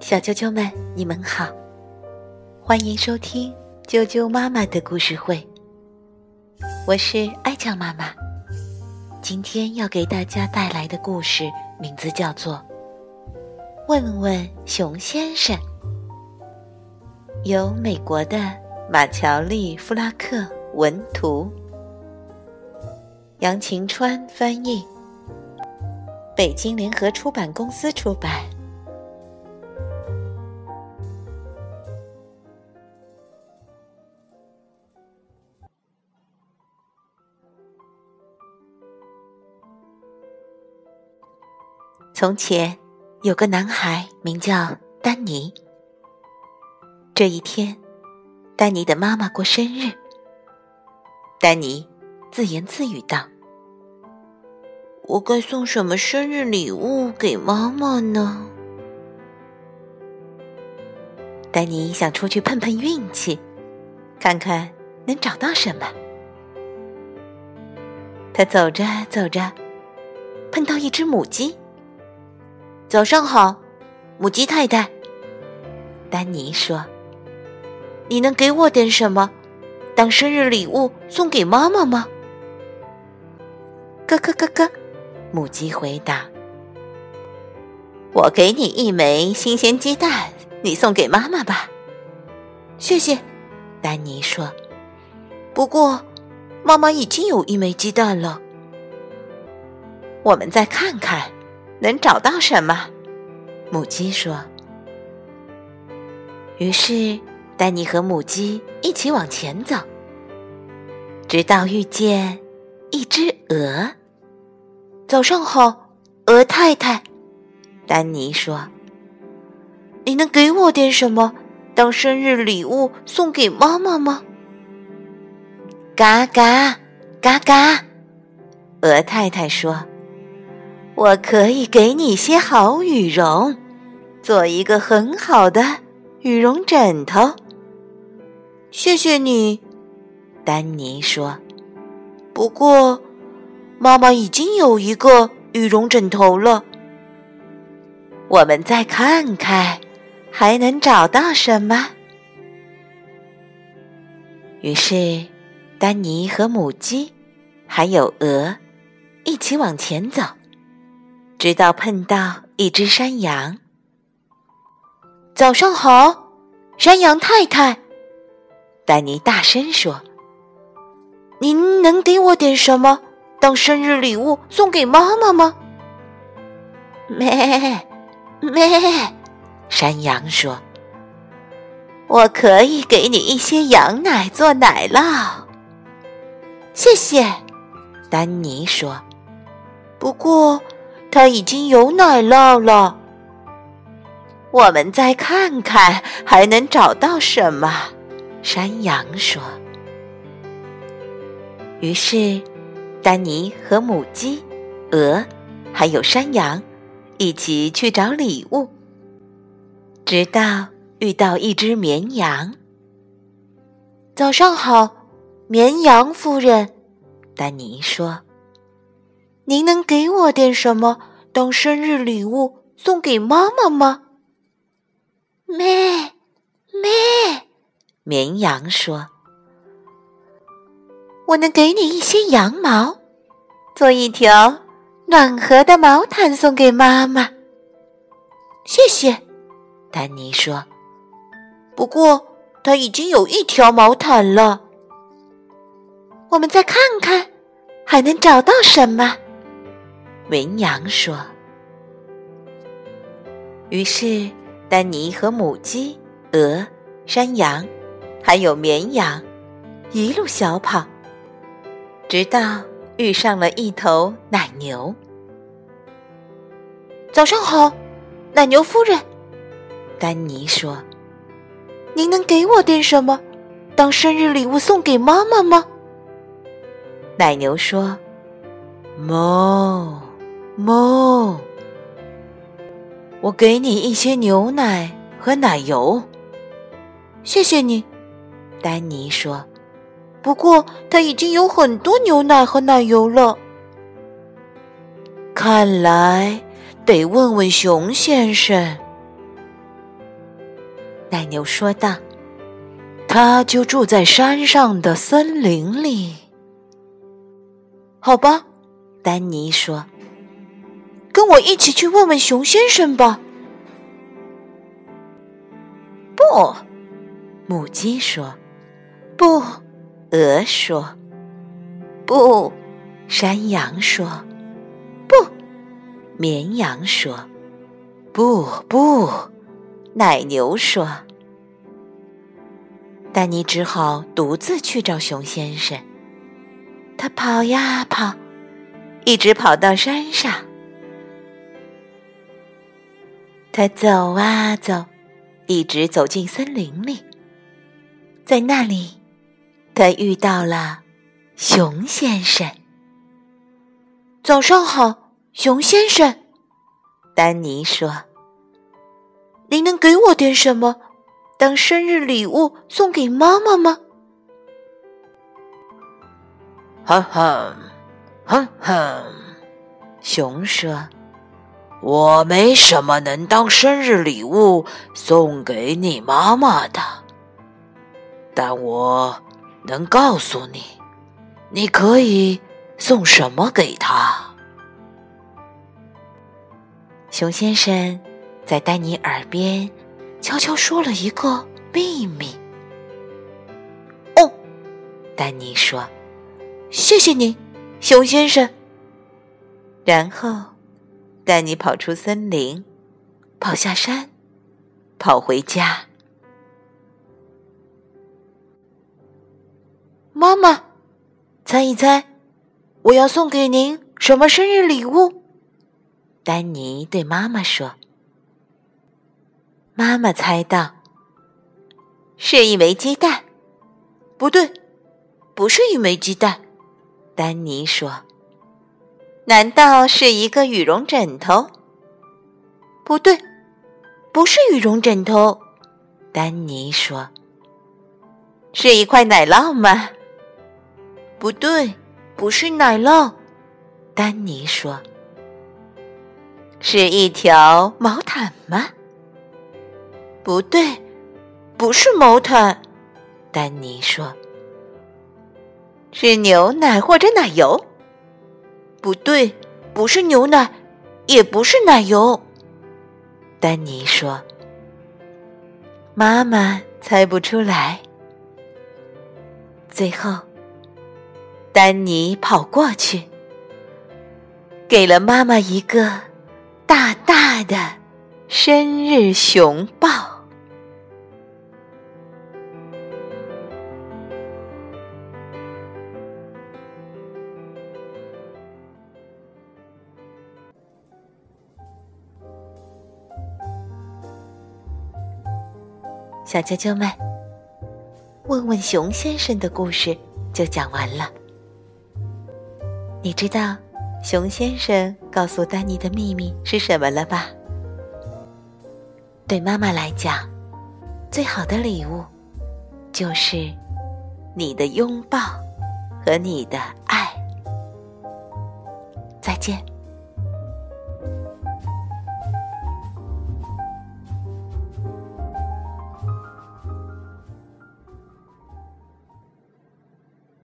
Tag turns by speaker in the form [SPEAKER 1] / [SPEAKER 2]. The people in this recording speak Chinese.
[SPEAKER 1] 小啾啾们，你们好，欢迎收听啾啾妈妈的故事会。我是爱酱妈妈，今天要给大家带来的故事名字叫做《问问熊先生》，由美国的马乔丽·弗拉克文图，杨晴川翻译，北京联合出版公司出版。从前，有个男孩名叫丹尼。这一天，丹尼的妈妈过生日。丹尼自言自语道：“我该送什么生日礼物给妈妈呢？”丹尼想出去碰碰运气，看看能找到什么。他走着走着，碰到一只母鸡。早上好，母鸡太太。丹尼说：“你能给我点什么，当生日礼物送给妈妈吗？”咯咯咯咯，母鸡回答：“我给你一枚新鲜鸡蛋，你送给妈妈吧。”谢谢，丹尼说。不过，妈妈已经有一枚鸡蛋了。我们再看看。能找到什么？母鸡说。于是，丹尼和母鸡一起往前走，直到遇见一只鹅。早上好，鹅太太。丹尼说：“你能给我点什么当生日礼物送给妈妈吗？”嘎嘎嘎嘎，鹅太太说。我可以给你些好羽绒，做一个很好的羽绒枕头。谢谢你，丹尼说。不过，妈妈已经有一个羽绒枕头了。我们再看看，还能找到什么？于是，丹尼和母鸡还有鹅一起往前走。直到碰到一只山羊。早上好，山羊太太，丹尼大声说：“您能给我点什么当生日礼物送给妈妈吗？”咩咩，山羊说：“我可以给你一些羊奶做奶酪。”谢谢，丹尼说。不过。它已经有奶酪了。我们再看看还能找到什么。山羊说。于是，丹尼和母鸡、鹅还有山羊一起去找礼物，直到遇到一只绵羊。早上好，绵羊夫人。丹尼说。您能给我点什么当生日礼物送给妈妈吗？咩咩，绵羊说：“我能给你一些羊毛，做一条暖和的毛毯送给妈妈。”谢谢，丹尼说。不过他已经有一条毛毯了。我们再看看，还能找到什么？绵羊说：“于是，丹尼和母鸡、鹅、山羊，还有绵羊，一路小跑，直到遇上了一头奶牛。早上好，奶牛夫人。”丹尼说：“您能给我点什么，当生日礼物送给妈妈吗？”奶牛说：“哞。”猫，我给你一些牛奶和奶油。谢谢你，丹尼说。不过他已经有很多牛奶和奶油了。看来得问问熊先生。”奶牛说道：“他就住在山上的森林里。”好吧，丹尼说：“跟我一起去问问熊先生吧。”不，母鸡说：“不。”鹅说：“不。”山羊说：“不。”绵羊说：“不不。”奶牛说：“丹尼只好独自去找熊先生。他跑呀跑，一直跑到山上。他走啊走，一直走进森林里。在那里，他遇到了熊先生。早上好，熊先生。丹尼说。您能给我点什么当生日礼物送给妈妈吗？
[SPEAKER 2] 哼哼，哼哼，熊说：“我没什么能当生日礼物送给你妈妈的，但我能告诉你，你可以送什么给她。”
[SPEAKER 1] 熊先生。在丹尼耳边悄悄说了一个秘密。哦，丹尼说：“谢谢你，熊先生。”然后，丹尼跑出森林，跑下山，跑回家。妈妈，猜一猜，我要送给您什么生日礼物？丹尼对妈妈说。妈妈猜到，是一枚鸡蛋。不对，不是一枚鸡蛋。丹尼说：“难道是一个羽绒枕头？”不对，不是羽绒枕头。丹尼说：“是一块奶酪吗？”不对，不是奶酪。丹尼说：“是一条毛毯吗？”不对，不是毛毯。丹尼说：“是牛奶或者奶油。”不对，不是牛奶，也不是奶油。丹尼说：“妈妈猜不出来。”最后，丹尼跑过去，给了妈妈一个大大的生日熊抱。小啾啾们，问问熊先生的故事就讲完了。你知道熊先生告诉丹尼的秘密是什么了吧？对妈妈来讲，最好的礼物就是你的拥抱和你的爱。再见。